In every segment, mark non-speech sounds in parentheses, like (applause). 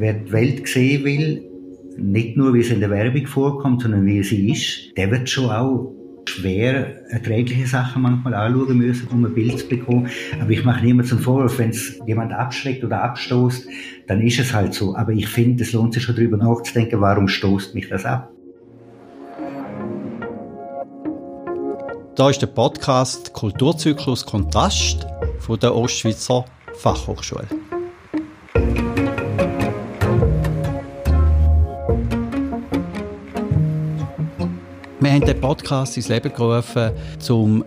wer die Welt sehen will, nicht nur wie es in der Werbung vorkommt, sondern wie sie ist, der wird schon auch schwer erträgliche Sachen manchmal anschauen müssen, um ein Bild zu bekommen. Aber ich mache niemand zum Vorwurf, wenn es jemand abschreckt oder abstoßt, dann ist es halt so. Aber ich finde, es lohnt sich schon darüber nachzudenken, warum stoßt mich das ab? Da ist der Podcast Kulturzyklus Kontrast von der Ostschweizer Fachhochschule. Podcast ins Leben gerufen, um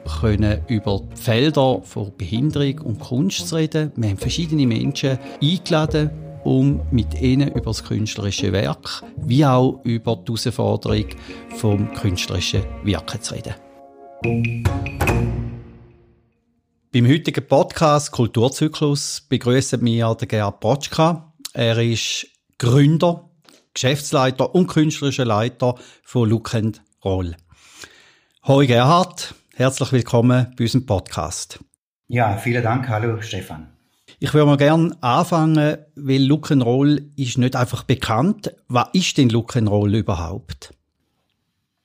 über die Felder von Behinderung und Kunst zu reden. Wir haben verschiedene Menschen eingeladen, um mit ihnen über das künstlerische Werk wie auch über die Herausforderung vom künstlerischen Wirken zu reden. Beim heutigen Podcast Kulturzyklus begrüßen wir den Gerhard Potschka. Er ist Gründer, Geschäftsleiter und künstlerischer Leiter von Look Roll. Hoi Gerhard, herzlich willkommen bei unserem Podcast. Ja, vielen Dank. Hallo Stefan. Ich würde mal gerne anfangen, weil Look Roll ist nicht einfach bekannt. Was ist denn Look Roll überhaupt?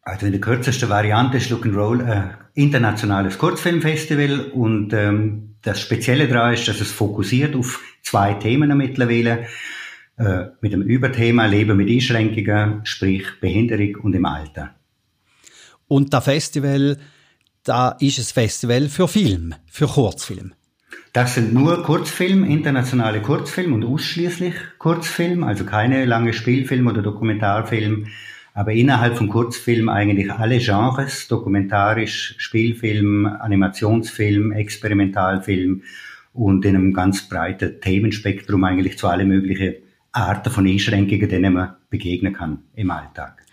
Also in der kürzesten Variante ist Look Roll ein internationales Kurzfilmfestival und ähm, das Spezielle daran ist, dass es fokussiert auf zwei Themen mittlerweile äh, mit dem Überthema Leben mit Einschränkungen, sprich Behinderung und im Alter. Und das Festival, da ist ein Festival für Film, für Kurzfilm. Das sind nur Kurzfilme, internationale Kurzfilme und ausschließlich Kurzfilme, also keine lange Spielfilm oder Dokumentarfilm, aber innerhalb von Kurzfilm eigentlich alle Genres, dokumentarisch, Spielfilm, Animationsfilm, Experimentalfilm und in einem ganz breiten Themenspektrum eigentlich zu alle möglichen Arten von Einschränkungen, denen man begegnen kann im Alltag.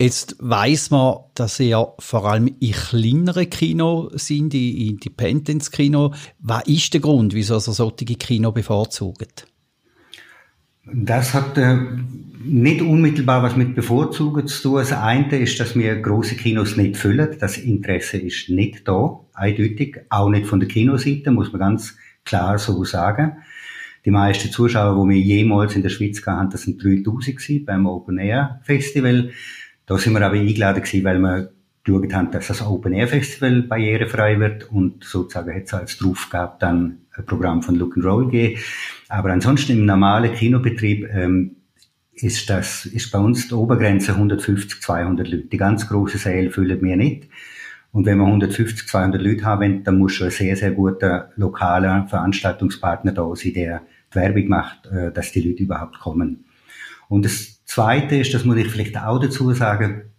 Jetzt weiß man, dass ihr vor allem in kleineren Kino sind, in Independence-Kino. Was ist der Grund, wieso ihr solche Kino bevorzugt? Das hat äh, nicht unmittelbar was mit Bevorzugen zu tun. Das eine ist, dass wir große Kinos nicht füllen. Das Interesse ist nicht da, eindeutig. Auch nicht von der Kinoseite, muss man ganz klar so sagen. Die meisten Zuschauer, die wir jemals in der Schweiz hatten, das sind 3000 beim Open Air Festival. Da sind wir aber eingeladen gewesen, weil wir geschaut haben, dass das Open Air Festival barrierefrei wird und sozusagen hat es als Draufgabe dann ein Programm von Look and Roll gegeben. Aber ansonsten im normalen Kinobetrieb ähm, ist das ist bei uns die Obergrenze 150, 200 Leute. Die ganz große Säle füllen wir nicht. Und wenn wir 150, 200 Leute haben, dann muss schon ein sehr, sehr guter lokaler Veranstaltungspartner da sein, der die Werbung macht, äh, dass die Leute überhaupt kommen. Und das Zweite ist, das muss ich vielleicht auch dazu sagen,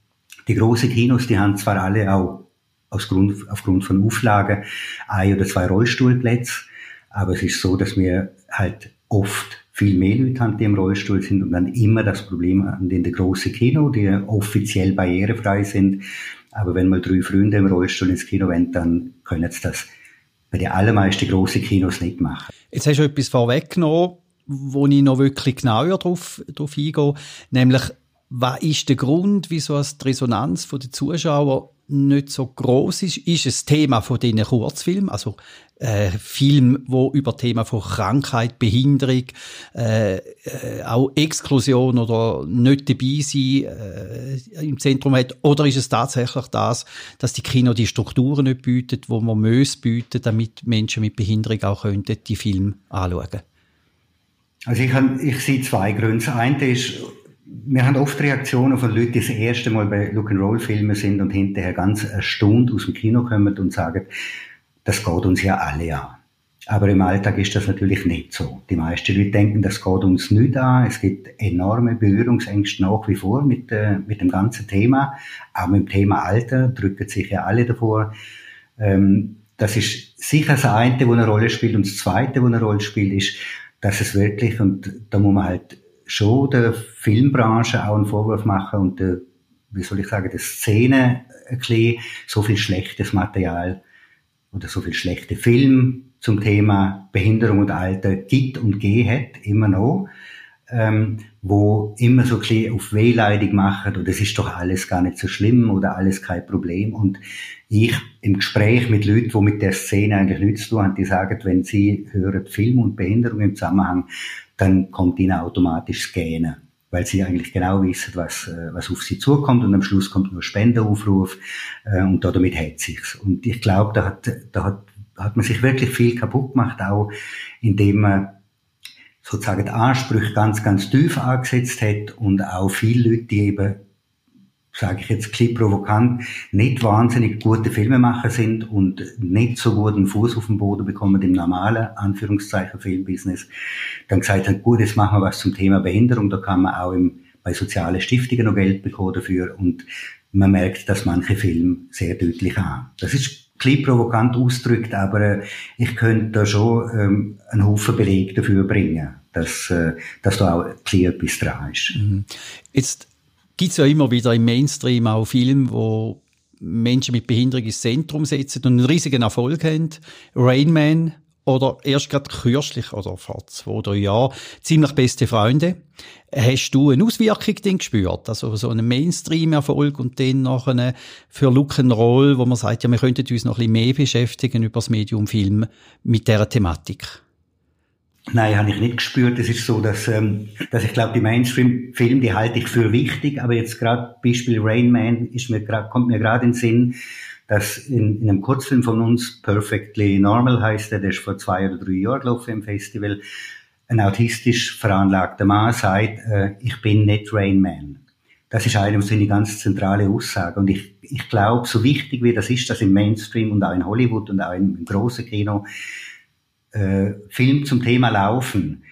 die großen Kinos, die haben zwar alle auch aus Grund, aufgrund von Auflagen ein oder zwei Rollstuhlplätze, aber es ist so, dass wir halt oft viel mehr Leute haben, die im Rollstuhl sind und dann immer das Problem in den großen Kino, die offiziell barrierefrei sind. Aber wenn mal drei Freunde im Rollstuhl ins Kino wollen, dann können sie das bei den allermeisten großen Kinos nicht machen. Jetzt hast du etwas vorweggenommen wo ich noch wirklich genauer drauf, drauf eingehe, nämlich, was ist der Grund, wieso die Resonanz der Zuschauer nicht so groß ist? Ist es Thema von diesen Kurzfilmen, also äh, Film, wo über Thema von Krankheit, Behinderung, äh, äh, auch Exklusion oder nicht dabei sein äh, im Zentrum hat, oder ist es tatsächlich das, dass die Kino die Strukturen nicht bietet, wo man muss bieten, damit Menschen mit Behinderung auch könnten die Film anschauen? Also ich, hab, ich sehe zwei Gründe. Das eine ist, wir haben oft Reaktionen von Leuten, die das erste Mal bei Look-and-Roll-Filmen sind und hinterher ganz erstaunt aus dem Kino kommen und sagen, das geht uns ja alle an. Aber im Alltag ist das natürlich nicht so. Die meisten Leute denken, das geht uns nicht an. Es gibt enorme Berührungsängste nach wie vor mit, äh, mit dem ganzen Thema. Auch mit dem Thema Alter drücken sich ja alle davor. Ähm, das ist sicher das eine, wo eine Rolle spielt. Und das zweite, wo eine Rolle spielt, ist, dass es wirklich, und da muss man halt schon der Filmbranche auch einen Vorwurf machen und der, wie soll ich sagen, der Szene ein bisschen so viel schlechtes Material oder so viel schlechte Film zum Thema Behinderung und Alter gibt und geht, immer noch, ähm, wo immer so ein auf wehleidig machen oder es ist doch alles gar nicht so schlimm oder alles kein Problem und ich im Gespräch mit Leuten, die mit der Szene eigentlich nichts zu tun haben, die sagen, wenn sie hören Film und Behinderung im Zusammenhang, dann kommt ihnen automatisch das Gähnen weil sie eigentlich genau wissen, was, äh, was auf sie zukommt und am Schluss kommt nur Spendenaufruf äh, und damit hat sich's. Und ich glaube, da hat, da hat, hat man sich wirklich viel kaputt gemacht, auch indem man sozusagen die Ansprüche ganz, ganz tief angesetzt hat und auch viele Leute, die eben sage ich jetzt klipp provokant, nicht wahnsinnig gute Filmemacher sind und nicht so guten Fuß auf den Boden bekommen im normalen, Anführungszeichen, Filmbusiness, dann gesagt haben, gut, jetzt machen wir was zum Thema Behinderung, da kann man auch im, bei sozialen Stiftungen noch Geld bekommen dafür und man merkt, dass manche Filme sehr deutlich an. Das ist klipp provokant ausgedrückt, aber äh, ich könnte da schon ähm, einen Haufen Beleg dafür bringen, dass, äh, dass da auch klar etwas dran ist. Mhm. Jetzt gibt es ja immer wieder im Mainstream auch Filme, wo Menschen mit Behinderung ins Zentrum setzen und einen riesigen Erfolg haben. Rain Man oder erst gerade kürzlich oder vor zwei, drei Jahren ziemlich beste Freunde. Hast du eine Auswirkung denn gespürt? Also so einen Mainstream-Erfolg und dann nachher für Look and Roll, wo man sagt, ja, wir könnten uns noch ein bisschen mehr beschäftigen über das Medium Film mit dieser Thematik? Nein, habe ich nicht gespürt. Es ist so, dass, ähm, dass ich glaube, die Mainstream-Filme, die halte ich für wichtig, aber jetzt gerade Beispiel Rain Man ist mir grad, kommt mir gerade in den Sinn, dass in, in einem Kurzfilm von uns, Perfectly Normal heißt der, der ist vor zwei oder drei Jahren gelaufen im Festival, ein autistisch veranlagter Mann sagt, äh, ich bin nicht Rain Man. Das ist eine seine ganz zentrale Aussage. Und ich, ich glaube, so wichtig wie das ist, dass im Mainstream und auch in Hollywood und auch im, im großen Kino äh, Film zum Thema laufen,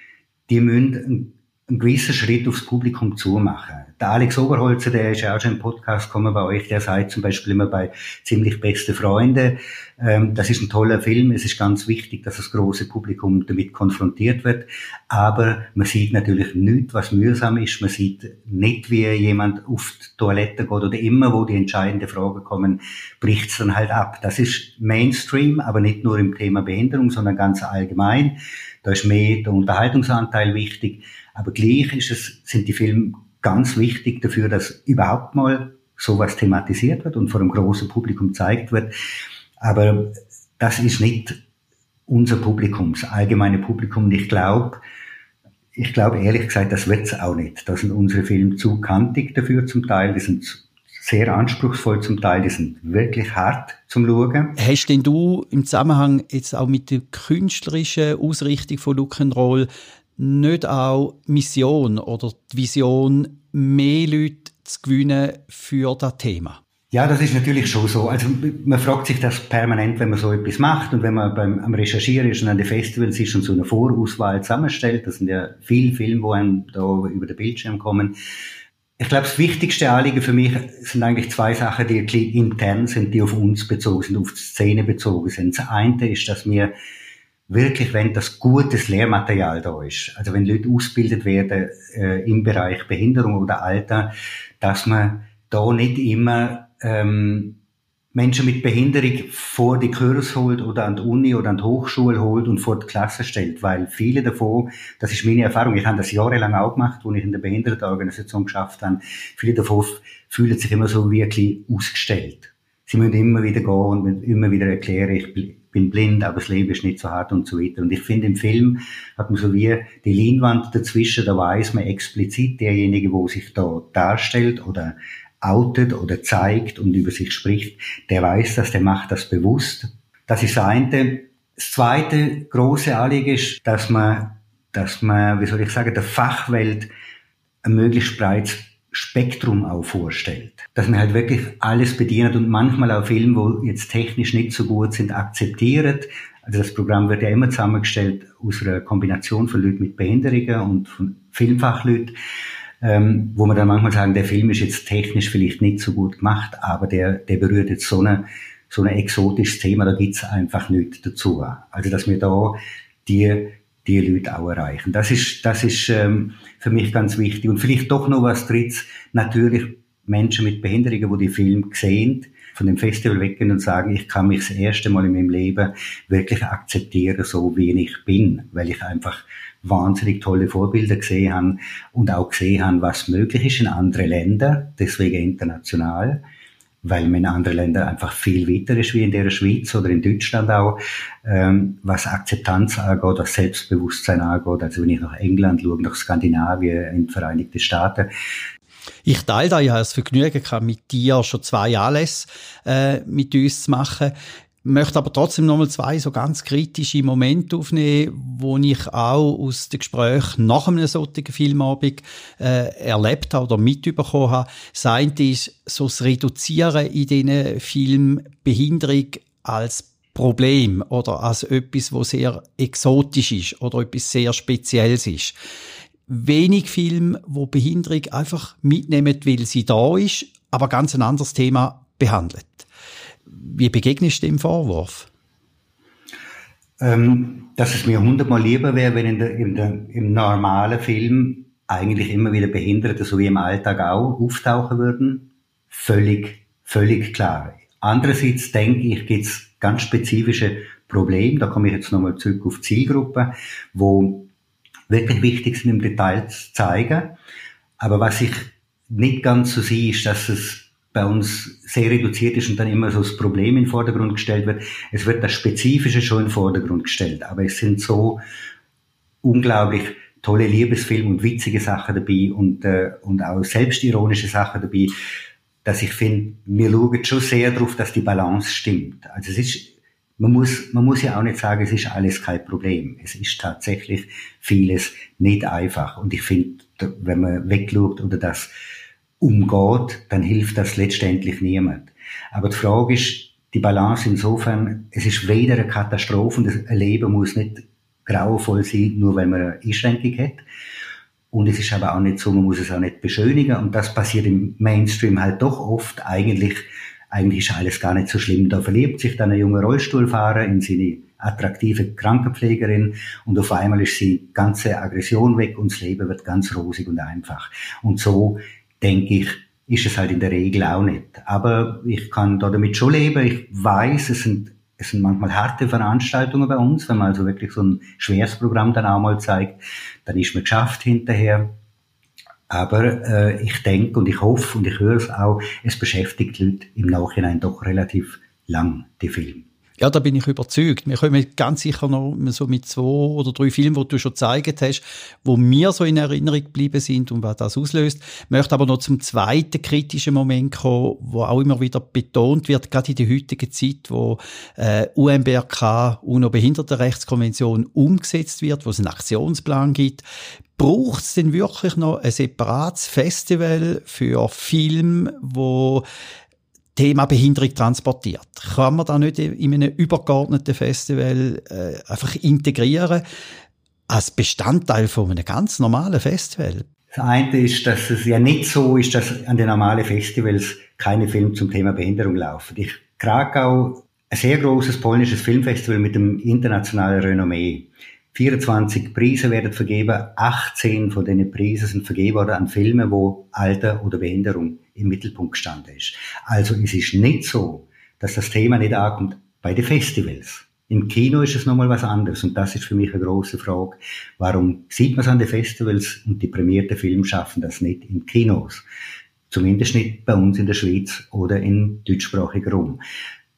die müssen einen, einen gewissen Schritt aufs Publikum zumachen. Der Alex Oberholzer, der ist ja auch schon im Podcast gekommen bei euch, der sagt zum Beispiel immer bei ziemlich beste Freunde, ähm, das ist ein toller Film, es ist ganz wichtig, dass das große Publikum damit konfrontiert wird, aber man sieht natürlich nicht, was mühsam ist, man sieht nicht, wie jemand auf die Toilette geht oder immer, wo die entscheidenden Fragen kommen, bricht es dann halt ab. Das ist Mainstream, aber nicht nur im Thema Behinderung, sondern ganz allgemein. Da ist mehr der Unterhaltungsanteil wichtig, aber gleich ist es, sind die Filme ganz wichtig dafür, dass überhaupt mal sowas thematisiert wird und vor einem großen Publikum gezeigt wird. Aber das ist nicht unser Publikum, das allgemeine Publikum. Und ich glaube, ich glaube ehrlich gesagt, das wird's auch nicht. Da sind unsere Filme zu kantig dafür zum Teil. Die sind sehr anspruchsvoll zum Teil, die sind wirklich hart zum Schauen. Hast denn du im Zusammenhang jetzt auch mit der künstlerischen Ausrichtung von Look Roll nicht auch Mission oder die Vision, mehr Leute zu gewinnen für das Thema? Ja, das ist natürlich schon so. Also man fragt sich das permanent, wenn man so etwas macht und wenn man beim am Recherchieren ist und an den Festivals ist und so eine Vorauswahl zusammenstellt. Das sind ja viele Filme, die einem da über den Bildschirm kommen. Ich glaube, das wichtigste Anliegen für mich sind eigentlich zwei Sachen, die intern sind, die auf uns bezogen sind, auf die Szene bezogen sind. Das eine ist, dass wir wirklich, wenn das gutes Lehrmaterial da ist, also wenn Leute ausgebildet werden äh, im Bereich Behinderung oder Alter, dass man da nicht immer ähm, Menschen mit Behinderung vor die Kurs holt oder an die Uni oder an die Hochschule holt und vor die Klasse stellt, weil viele davon, das ist meine Erfahrung, ich habe das jahrelang auch gemacht, wo ich in der Behindertenorganisation geschafft habe, viele davon fühlen sich immer so wirklich ausgestellt. Sie müssen immer wieder gehen und immer wieder erklären, ich bin blind, aber das Leben ist nicht so hart und so weiter. Und ich finde, im Film hat man so wie die Leinwand dazwischen, da weiß man explizit derjenige, wo sich da darstellt oder outet oder zeigt und über sich spricht, der weiß das, der macht das bewusst. Das ist das eine. Das zweite große Anliegen ist, dass man, dass man, wie soll ich sagen, der Fachwelt ein möglichst breites Spektrum auch vorstellt. Dass man halt wirklich alles bedient und manchmal auch Filme, wo jetzt technisch nicht so gut sind, akzeptiert. Also das Programm wird ja immer zusammengestellt aus einer Kombination von Leuten mit Behinderungen und von Filmfachleuten, ähm, wo man dann manchmal sagen, der Film ist jetzt technisch vielleicht nicht so gut gemacht, aber der, der berührt jetzt so eine so ein exotisches Thema, da gibt's einfach nichts dazu. Also dass wir da die die Leute auch erreichen. Das ist, das ist ähm, für mich ganz wichtig. Und vielleicht doch noch was drittes, natürlich Menschen mit Behinderungen, die die Filme sehen, von dem Festival weggehen und sagen, ich kann mich das erste Mal in meinem Leben wirklich akzeptieren, so wie ich bin, weil ich einfach wahnsinnig tolle Vorbilder gesehen habe und auch gesehen habe, was möglich ist in anderen Ländern, deswegen international. weil man in anderen Ländern einfach viel weiter ist wie in der Schweiz oder in Deutschland auch, ähm, was Akzeptanz angeht, was Selbstbewusstsein angeht. Also wenn ich nach England schaue, nach Skandinavien, in die Vereinigten Staaten, ich teile da ja das Vergnügen gehabt, mit dir schon zwei Anlässe äh, mit uns zu machen möchte aber trotzdem nochmal zwei so ganz kritische Momente aufnehmen, wo ich auch aus den Gesprächen nach einem solchen Filmabend äh, erlebt habe oder mitbekommen habe. Das eine ist so das Reduzieren in diesen Film Behinderung als Problem oder als etwas, wo sehr exotisch ist oder etwas sehr Spezielles ist. Wenig Filme, wo Behinderung einfach mitnehmen, weil sie da ist, aber ganz ein anderes Thema behandelt. Wie begegnest du dem Vorwurf? Ähm, dass es mir hundertmal lieber wäre, wenn in der, in der, im normalen Film eigentlich immer wieder Behinderte, so wie im Alltag auch, auftauchen würden. Völlig, völlig klar. Andererseits denke ich, gibt es ganz spezifische Probleme. Da komme ich jetzt nochmal zurück auf Zielgruppen, wo wirklich wichtig sind im Detail zu zeigen. Aber was ich nicht ganz so sehe, ist, dass es bei uns sehr reduziert ist und dann immer so das Problem in den Vordergrund gestellt wird. Es wird das Spezifische schon in den Vordergrund gestellt, aber es sind so unglaublich tolle Liebesfilme und witzige Sachen dabei und, äh, und auch selbstironische Sachen dabei, dass ich finde, wir schauen schon sehr darauf, dass die Balance stimmt. Also es ist, man muss, man muss ja auch nicht sagen, es ist alles kein Problem. Es ist tatsächlich vieles nicht einfach. Und ich finde, wenn man wegschaut oder das umgeht, dann hilft das letztendlich niemand. Aber die Frage ist, die Balance insofern, es ist weder eine Katastrophe, das Leben muss nicht grauenvoll sein, nur weil man eine Einschränkung hat. Und es ist aber auch nicht so, man muss es auch nicht beschönigen. Und das passiert im Mainstream halt doch oft. Eigentlich, eigentlich ist alles gar nicht so schlimm. Da verliebt sich dann ein junger Rollstuhlfahrer in seine attraktive Krankenpflegerin und auf einmal ist die ganze Aggression weg und das Leben wird ganz rosig und einfach. Und so denke ich, ist es halt in der Regel auch nicht. Aber ich kann da damit schon leben. Ich weiß, es sind, es sind manchmal harte Veranstaltungen bei uns. Wenn man also wirklich so ein schweres Programm dann auch mal zeigt, dann ist man geschafft hinterher. Aber äh, ich denke und ich hoffe und ich höre es auch, es beschäftigt Leute im Nachhinein doch relativ lang, die Filme. Ja, da bin ich überzeugt. Wir kommen ganz sicher noch so mit zwei oder drei Filmen, die du schon gezeigt hast, wo mir so in Erinnerung geblieben sind und was das auslöst. Ich möchte aber noch zum zweiten kritischen Moment kommen, wo auch immer wieder betont wird, gerade in der heutigen Zeit, wo äh, UNBRK, UNO-Behindertenrechtskonvention umgesetzt wird, wo es einen Aktionsplan gibt. Braucht es denn wirklich noch ein separates Festival für Filme, wo Thema Behinderung transportiert. Kann man da nicht in einem übergeordneten Festival äh, einfach integrieren als Bestandteil von einem ganz normalen Festival? Das eine ist, dass es ja nicht so ist, dass an den normalen Festivals keine Filme zum Thema Behinderung laufen. Ich Krakau, ein sehr großes polnisches Filmfestival mit einem internationalen Renommee. 24 Preise werden vergeben, 18 von diesen Preisen sind vergeben worden an Filme, wo Alter oder Behinderung im Mittelpunkt gestanden ist. Also es ist nicht so, dass das Thema nicht ankommt bei den Festivals. Im Kino ist es nochmal was anderes und das ist für mich eine große Frage. Warum sieht man es an den Festivals und die prämierten Filme schaffen das nicht in Kinos? Zumindest nicht bei uns in der Schweiz oder in deutschsprachigen Raum.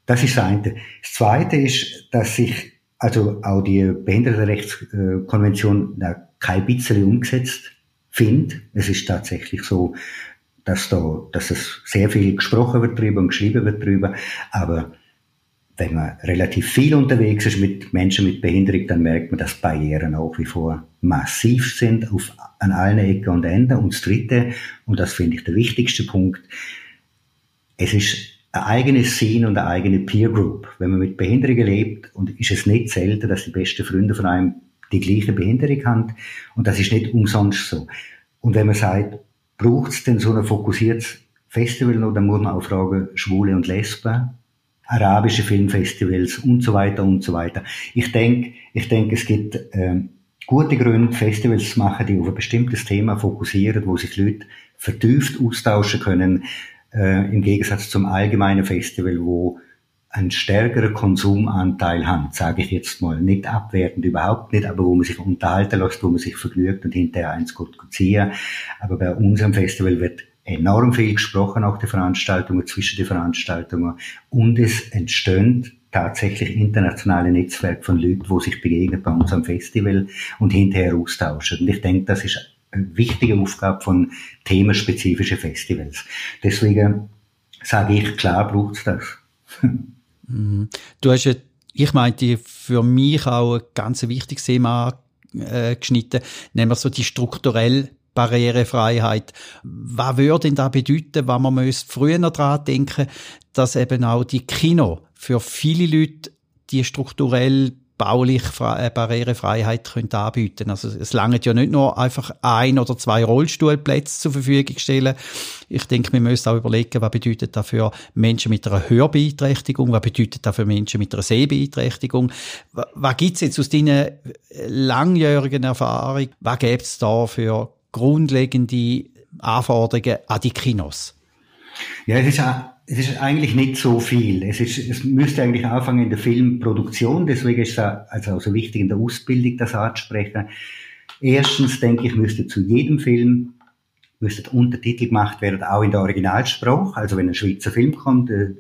Das ist das eine. Das zweite ist, dass sich also auch die Behindertenrechtskonvention kein bisschen umgesetzt findet. Es ist tatsächlich so, dass da, dass es sehr viel gesprochen wird drüber und geschrieben wird drüber, aber wenn man relativ viel unterwegs ist mit Menschen mit Behinderung, dann merkt man, dass Barrieren auch wie vor massiv sind auf, an allen Ecken und Enden. Und das Dritte, und das finde ich der wichtigste Punkt, es ist ein eigenes Sinn und eine eigene Peer Group. Wenn man mit Behinderungen lebt, und ist es nicht selten, dass die besten Freunde von einem die gleiche Behinderung haben, und das ist nicht umsonst so. Und wenn man sagt, braucht es denn so ein fokussiertes Festival noch, dann muss man auch fragen, Schwule und Lesben, arabische Filmfestivals und so weiter und so weiter. Ich denke, ich denke, es gibt äh, gute Gründe, Festivals zu machen, die auf ein bestimmtes Thema fokussieren, wo sich Leute vertieft austauschen können, äh, im Gegensatz zum allgemeinen Festival, wo einen stärkeren Konsumanteil haben, sage ich jetzt mal. Nicht abwertend, überhaupt nicht, aber wo man sich unterhalten lässt, wo man sich vergnügt und hinterher eins gut ziehen. Aber bei unserem Festival wird enorm viel gesprochen, auch die Veranstaltungen, zwischen den Veranstaltungen. Und es entstehen tatsächlich internationale Netzwerke von Leuten, die sich begegnen bei uns am Festival und hinterher austauschen. Und ich denke, das ist eine wichtige Aufgabe von themenspezifischen Festivals. Deswegen sage ich, klar braucht es das. (laughs) Mhm. Du hast ja, ich meinte, für mich auch ein ganz wichtiges Thema äh, geschnitten, nämlich so die strukturelle Barrierefreiheit. Was würde denn da bedeuten, wenn man müsste früher daran denken, dass eben auch die Kino für viele Leute die strukturell baulich Barrierefreiheit können anbieten Also es langt ja nicht nur einfach ein oder zwei Rollstuhlplätze zur Verfügung stellen. Ich denke, wir müssen auch überlegen, was bedeutet das für Menschen mit einer Hörbeeinträchtigung, was bedeutet das für Menschen mit einer Sehbeeinträchtigung. Was gibt es jetzt aus deinen langjährigen Erfahrungen, was gibt es da für grundlegende Anforderungen an die Kinos? Ja, es ist, es ist eigentlich nicht so viel. Es, ist, es müsste eigentlich anfangen in der Filmproduktion, deswegen ist es also, also wichtig in der Ausbildung, das anzusprechen. Erstens denke ich, müsste zu jedem Film müsste Untertitel gemacht werden, auch in der Originalsprache. Also wenn ein Schweizer Film kommt, äh,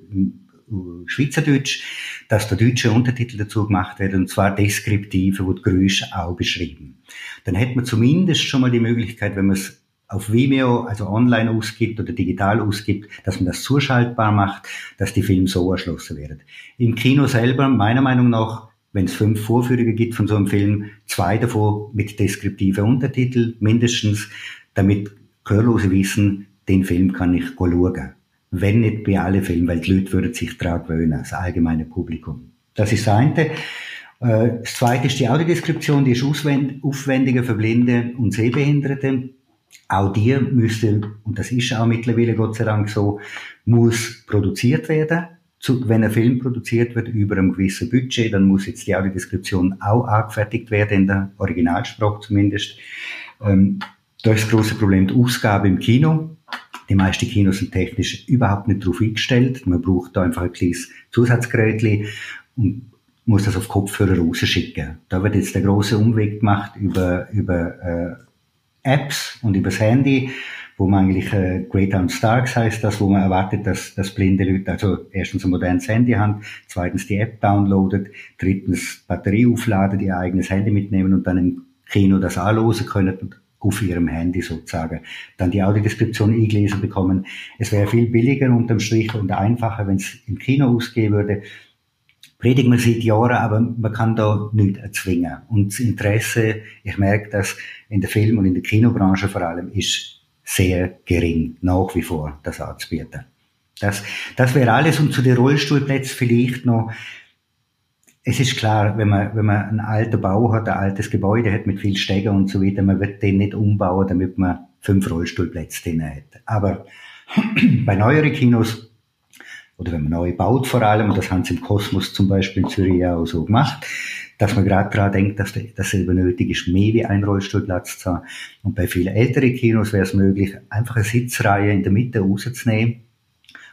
Schweizerdeutsch, dass der deutsche Untertitel dazu gemacht wird, und zwar deskriptive, wo die Geräusche auch beschrieben. Dann hätte man zumindest schon mal die Möglichkeit, wenn man es auf Vimeo, also online ausgibt oder digital ausgibt, dass man das zuschaltbar macht, dass die Filme so erschlossen werden. Im Kino selber, meiner Meinung nach, wenn es fünf Vorführungen gibt von so einem Film, zwei davon mit deskriptiven Untertitel mindestens, damit Gehörlose wissen, den Film kann ich schauen wenn nicht bei allen Filmen, weil die Leute würden sich daran gewöhnen, das allgemeine Publikum. Das ist das eine. Äh, das zweite ist die Audiodeskription, die ist aufwendiger für Blinde und Sehbehinderte. Auch die müsste, und das ist auch mittlerweile Gott sei Dank so, muss produziert werden. wenn ein Film produziert wird über einem gewissen Budget, dann muss jetzt die Audiodeskription auch angefertigt werden, in der Originalsprache zumindest. Ähm, da ist das große Problem die Ausgabe im Kino. Die meisten Kinos sind technisch überhaupt nicht darauf eingestellt. Man braucht da einfach ein kleines Zusatzgerät und muss das auf Kopfhörer rausschicken. Da wird jetzt der große Umweg gemacht über, über äh, Apps und übers Handy, wo man eigentlich äh, Great Down Starks heißt das, wo man erwartet, dass, dass blinde Leute also erstens ein modernes Handy haben, zweitens die App downloadet, drittens Batterie aufladen, ihr eigenes Handy mitnehmen und dann im Kino das anlosen können und auf ihrem Handy sozusagen dann die Audiodeskription eingelesen bekommen. Es wäre viel billiger unterm Strich und einfacher, wenn es im Kino ausgehen würde. Predigen wir seit Jahren, aber man kann da nichts erzwingen. Und das Interesse, ich merke das in der Film- und in der Kinobranche vor allem, ist sehr gering, nach wie vor, das anzubieten. Das, das wäre alles. Und zu den Rollstuhlplätzen vielleicht noch, es ist klar, wenn man, wenn man einen alten Bau hat, ein altes Gebäude hat mit viel Steiger und so weiter, man wird den nicht umbauen, damit man fünf Rollstuhlplätze drin hat. Aber (clears throat) bei neueren Kinos, oder wenn man neu baut vor allem, das haben sie im Kosmos zum Beispiel in Zürich auch so gemacht, dass man gerade daran denkt, dass, dass eben nötig ist, mehr wie ein Rollstuhlplatz zu haben. Und bei vielen älteren Kinos wäre es möglich, einfach eine Sitzreihe in der Mitte rauszunehmen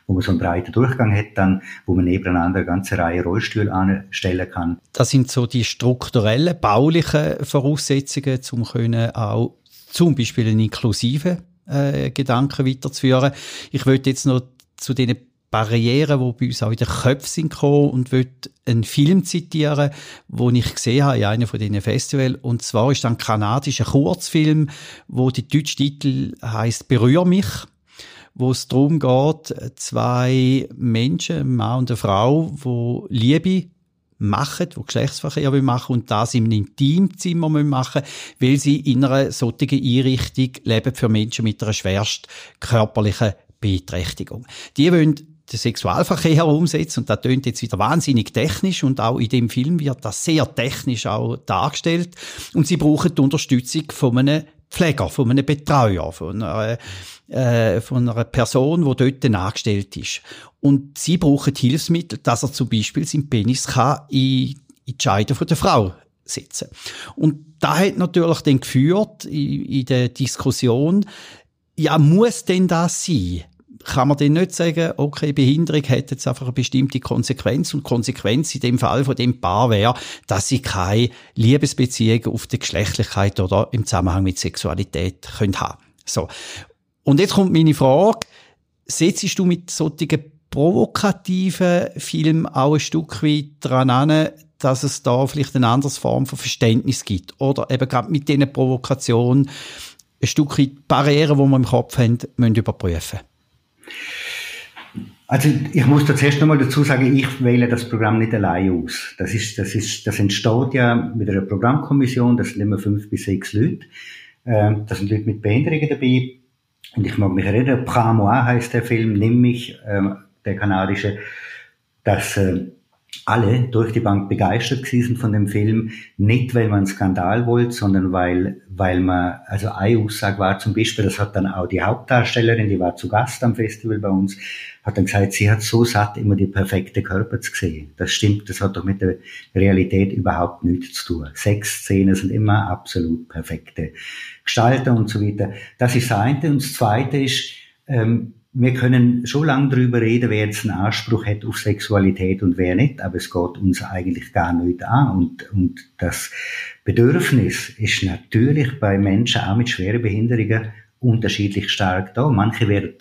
wo man so einen breiten Durchgang hat, dann, wo man nebeneinander eine ganze Reihe Rollstühle anstellen kann. Das sind so die strukturellen, baulichen Voraussetzungen, um können auch zum Beispiel einen inklusiven äh, Gedanken weiterzuführen. Ich würde jetzt noch zu den Barrieren, die bei uns auch in den Köpfen sind gekommen und will einen Film zitieren, den ich gesehen habe in einem von diesen Festivals. Und zwar ist ein kanadischer Kurzfilm, wo der deutsche Titel heißt Berühr mich wo es darum geht, zwei Menschen, ein Mann und eine Frau, wo Liebe machen, wo Geschlechtsverkehr machen und das im Intimzimmer machen weil sie in einer solchen Einrichtung leben für Menschen mit einer schwerst körperlichen Beeinträchtigung. Die wollen den Sexualverkehr umsetzen und das tönt jetzt wieder wahnsinnig technisch und auch in dem Film wird das sehr technisch auch dargestellt und sie brauchen die Unterstützung von einem Pfleger, von einem Betreuer, von einer, äh, von einer Person, die dort angestellt ist. Und sie brauchen Hilfsmittel, dass er zum Beispiel seinen Penis kann in, in die Scheide von der Frau setzen. Und da hat natürlich dann geführt in, in der Diskussion, ja, muss denn das sein? Kann man dann nicht sagen, okay, Behinderung hat jetzt einfach eine bestimmte Konsequenz und Konsequenz in dem Fall von dem Paar wäre, dass sie keine Liebesbeziehung auf der Geschlechtlichkeit oder im Zusammenhang mit Sexualität können haben. So. Und jetzt kommt meine Frage, setzt du mit solchen provokativen Filmen auch ein Stück weit daran an, dass es da vielleicht eine andere Form von Verständnis gibt? Oder eben gerade mit diesen Provokationen ein Stück weit Barrieren, die wir im Kopf haben, müssen überprüfen also ich muss da zuerst nochmal dazu sagen, ich wähle das Programm nicht allein aus. Das ist, das ist, das entsteht ja mit einer Programmkommission, das sind immer fünf bis sechs Leute. Ähm, da sind Leute mit Behinderungen dabei. Und ich mag mich erinnern, Prends moi heißt der Film, Nimm mich, ähm, der kanadische, dass äh, alle durch die Bank begeistert gewesen von dem Film. Nicht, weil man einen Skandal wollte, sondern weil, weil man, also eine Aussage war zum Beispiel, das hat dann auch die Hauptdarstellerin, die war zu Gast am Festival bei uns, hat dann gesagt, sie hat so satt, immer die perfekte Körper zu sehen. Das stimmt, das hat doch mit der Realität überhaupt nichts zu tun. Sexszenen sind immer absolut perfekte Gestalter und so weiter. Das ist das eine. Und das zweite ist, ähm, wir können schon lange darüber reden, wer jetzt einen Anspruch hat auf Sexualität und wer nicht, aber es geht uns eigentlich gar nicht an. Und, und das Bedürfnis ist natürlich bei Menschen auch mit schweren Behinderungen unterschiedlich stark da. Manche werden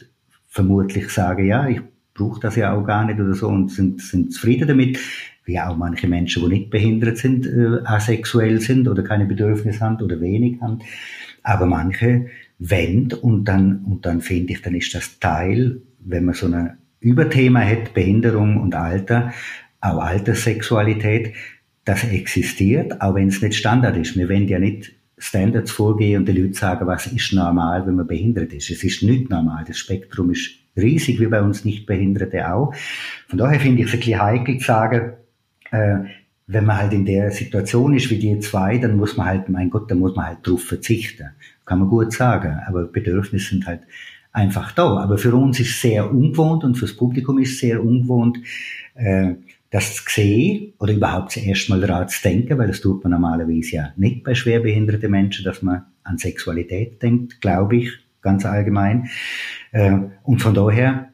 vermutlich sagen, ja, ich brauche das ja auch gar nicht oder so und sind, sind zufrieden damit, wie auch manche Menschen, die nicht behindert sind, äh, asexuell sind oder keine Bedürfnisse haben oder wenig haben. Aber manche wendet und dann, und dann finde ich, dann ist das Teil, wenn man so ein Überthema hat, Behinderung und Alter, auch Alterssexualität, das existiert, auch wenn es nicht Standard ist. Wir wollen ja nicht Standards vorgehen und die Leute sagen, was ist normal, wenn man behindert ist. Es ist nicht normal. Das Spektrum ist riesig, wie bei uns Nichtbehinderte auch. Von daher finde ich es ein bisschen heikel zu sagen, äh, wenn man halt in der Situation ist wie die zwei, dann muss man halt, mein Gott, dann muss man halt drauf verzichten. Kann man gut sagen. Aber Bedürfnisse sind halt einfach da. Aber für uns ist sehr ungewohnt und fürs Publikum ist sehr ungewohnt, äh, das zu sehen oder überhaupt zuerst mal daran zu denken, weil das tut man normalerweise ja nicht bei schwerbehinderten Menschen, dass man an Sexualität denkt, glaube ich, ganz allgemein. Äh, und von daher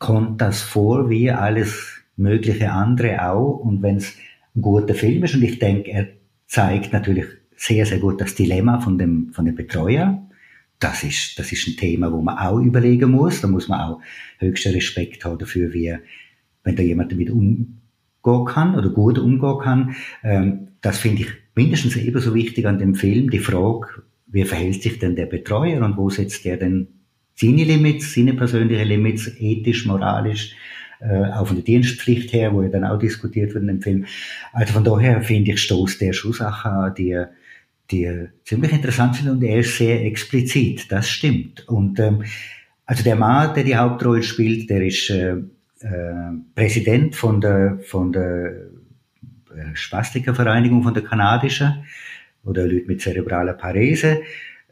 kommt das vor wie alles mögliche andere auch. Und wenn es ein guter Film ist und ich denke, er zeigt natürlich sehr, sehr gut das Dilemma von dem, von dem Betreuer. Das ist, das ist ein Thema, wo man auch überlegen muss. Da muss man auch höchsten Respekt haben dafür, wie, wenn da jemand damit umgehen kann oder gut umgehen kann. Ähm, das finde ich mindestens ebenso wichtig an dem Film, die Frage, wie verhält sich denn der Betreuer und wo setzt er denn seine Limits, seine persönlichen Limits, ethisch, moralisch, äh, auch von der Dienstpflicht her, wo ja dann auch diskutiert wird in dem Film. Also von daher finde ich, stoßt der schon Sachen an, die, die ziemlich interessant sind und er ist sehr explizit, das stimmt. Und ähm, also der Mann, der die Hauptrolle spielt, der ist äh, äh, Präsident von der, von der äh, Spastikervereinigung, von der kanadischen, oder Leute mit zerebraler Parese.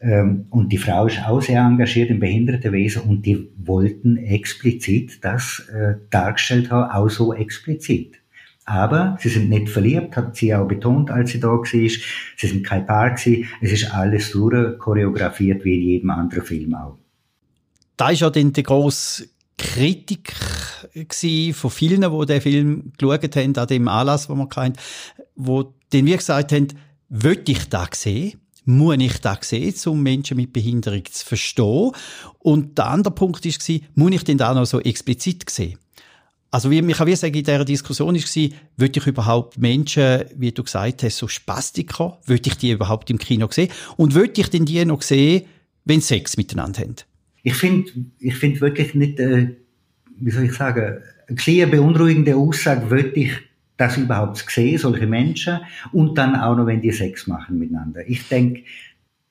Ähm, und die Frau ist auch sehr engagiert im Behindertenwesen und die wollten explizit das äh, dargestellt haben, auch so explizit. Aber sie sind nicht verliebt, hat sie auch betont, als sie da war. Sie sind kein Paar gewesen. Es ist alles so choreografiert wie in jedem anderen Film auch. Da ist ja dann die grosse Kritik von vielen, die den Film geschaut haben, an dem Anlass, den wir hatten, wo den wir gesagt haben, will ich da sehen? muss ich das sehen, um Menschen mit Behinderung zu verstehen? Und der andere Punkt war, muss ich den da noch so explizit sehen? Also, wie, ich kann wie sagen, in dieser Diskussion war, würde ich überhaupt Menschen, wie du gesagt hast, so Spastiker, würde ich die überhaupt im Kino sehen? Und würde ich denn die noch sehen, wenn sie Sex miteinander haben? Ich finde, ich finde wirklich nicht, äh, wie soll ich sagen, eine beunruhigende Aussage, würde ich das überhaupt sehen, solche Menschen, und dann auch noch, wenn die Sex machen miteinander. Ich denke,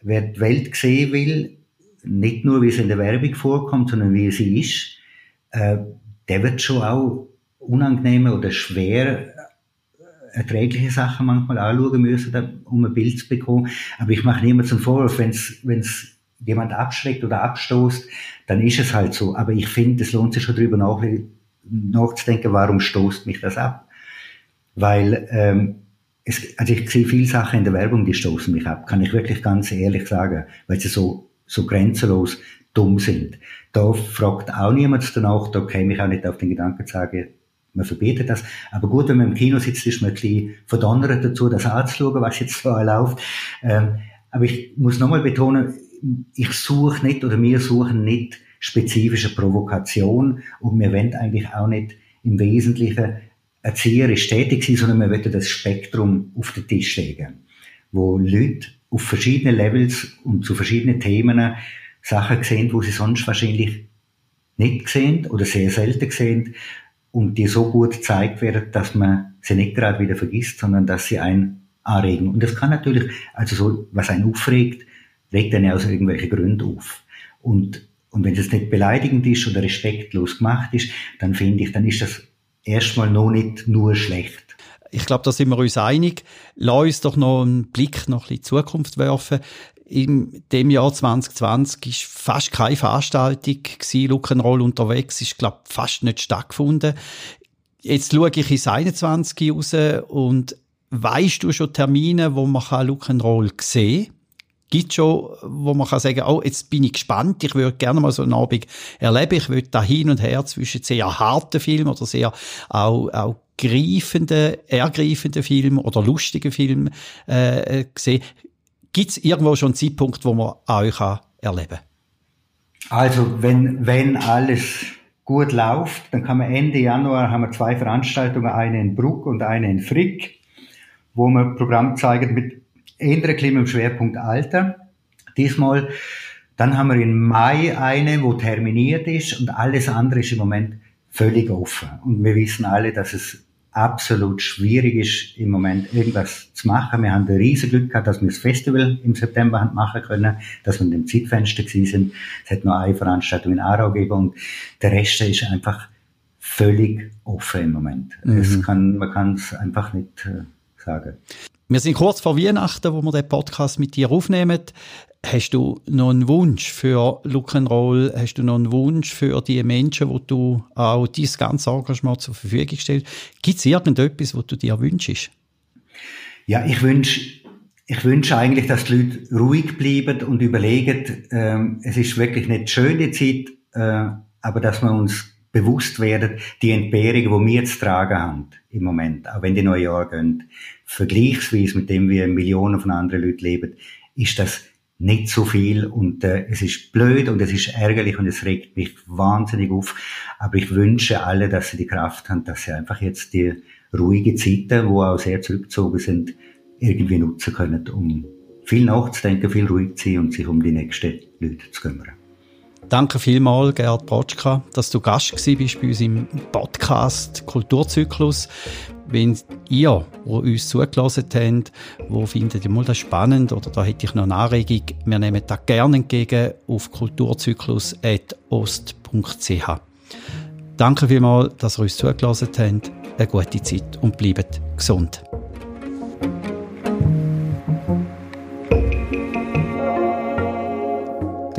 wer die Welt sehen will, nicht nur, wie es in der Werbung vorkommt, sondern wie sie ist, äh, der wird schon auch unangenehme oder schwer äh, erträgliche Sachen manchmal anschauen müssen, um ein Bild zu bekommen. Aber ich mache niemand zum Vorwurf, wenn es jemand abschreckt oder abstoßt, dann ist es halt so. Aber ich finde, es lohnt sich schon darüber nach, nachzudenken, warum stoßt mich das ab? Weil ähm, es, also ich sehe viele Sachen in der Werbung, die stoßen mich ab, kann ich wirklich ganz ehrlich sagen, weil sie so, so grenzenlos dumm sind. Da fragt auch niemand danach, da käme ich auch nicht auf den Gedanken zu sagen, man verbietet das. Aber gut, wenn man im Kino sitzt, ist man ein bisschen verdonnert dazu, das anzuschauen, was jetzt so läuft. Ähm, aber ich muss nochmal betonen, ich suche nicht oder wir suchen nicht spezifische Provokation und wir wollen eigentlich auch nicht im Wesentlichen erzieherisch tätig sein, sondern wir wollen das Spektrum auf den Tisch legen, wo Leute auf verschiedenen Levels und zu verschiedenen Themen Sachen sehen, wo sie sonst wahrscheinlich nicht sehen oder sehr selten sehen und die so gut gezeigt werden, dass man sie nicht gerade wieder vergisst, sondern dass sie einen anregen. Und das kann natürlich, also so, was einen aufregt, regt dann aus irgendwelchen Gründen auf. Und, und wenn das nicht beleidigend ist oder respektlos gemacht ist, dann finde ich, dann ist das erstmal noch nicht nur schlecht. Ich glaube, da sind wir uns einig. Lass uns doch noch einen Blick noch in die Zukunft werfen. In dem Jahr 2020 ist fast keine Veranstaltung gewesen, Rock'n'Roll unterwegs, ist, glaube fast nicht stattgefunden. Jetzt schaue ich ins 21 raus und weißt du schon Termine, wo man Rock'n'Roll sehen kann? gibt schon, wo man kann sagen, oh, jetzt bin ich gespannt, ich würde gerne mal so einen Abend erleben, ich würde da hin und her zwischen sehr harten Filmen oder sehr auch, auch greifenden, ergreifenden Filmen oder lustigen Filmen äh, sehen. Gibt es irgendwo schon einen Zeitpunkt, wo man euch erleben kann? Also, wenn, wenn alles gut läuft, dann kann man Ende Januar haben wir zwei Veranstaltungen, eine in Bruck und eine in Frick, wo wir Programm zeigen mit ändere Klima im Schwerpunkt Alter. Diesmal, dann haben wir im Mai eine, wo terminiert ist und alles andere ist im Moment völlig offen. Und wir wissen alle, dass es absolut schwierig ist, im Moment irgendwas zu machen. Wir haben ein riesen Glück gehabt, dass wir das Festival im September haben machen können, dass wir in dem Zeitfenster gewesen sind. Es hat noch eine Veranstaltung in Aarau gegeben und der Rest ist einfach völlig offen im Moment. Mhm. Es kann, man kann es einfach nicht äh, sagen. Wir sind kurz vor Weihnachten, wo wir den Podcast mit dir aufnehmen. Hast du noch einen Wunsch für Rock'n'Roll? Hast du noch einen Wunsch für die Menschen, wo du auch dieses ganze Engagement zur Verfügung stellst? Gibt es irgendetwas, was du dir wünschst? Ja, ich wünsche ich wünsche eigentlich, dass die Leute ruhig bleiben und überlegen, ähm, es ist wirklich nicht schöne Zeit, äh, aber dass wir uns bewusst werden, die Entbehrungen, die wir zu tragen haben im Moment, auch wenn die neue Jahre gehen, vergleichsweise mit dem, wie Millionen von anderen Leuten leben, ist das nicht so viel und äh, es ist blöd und es ist ärgerlich und es regt mich wahnsinnig auf. Aber ich wünsche alle, dass sie die Kraft haben, dass sie einfach jetzt die ruhige Zeiten, wo auch sehr zurückgezogen sind, irgendwie nutzen können, um viel nachzudenken, viel ruhig zu sein und sich um die nächsten Leute zu kümmern. Danke vielmals, Gerhard Protschka, dass du Gast bist bei uns im Podcast Kulturzyklus. Wenn ihr, wo uns zugelassen habt, wo findet ihr mal das spannend oder da hätte ich noch eine Anregung, wir nehmen das gerne entgegen auf kulturzyklus.ost.ch. Danke vielmals, dass ihr uns zugelassen habt. Eine gute Zeit und bleibt gesund.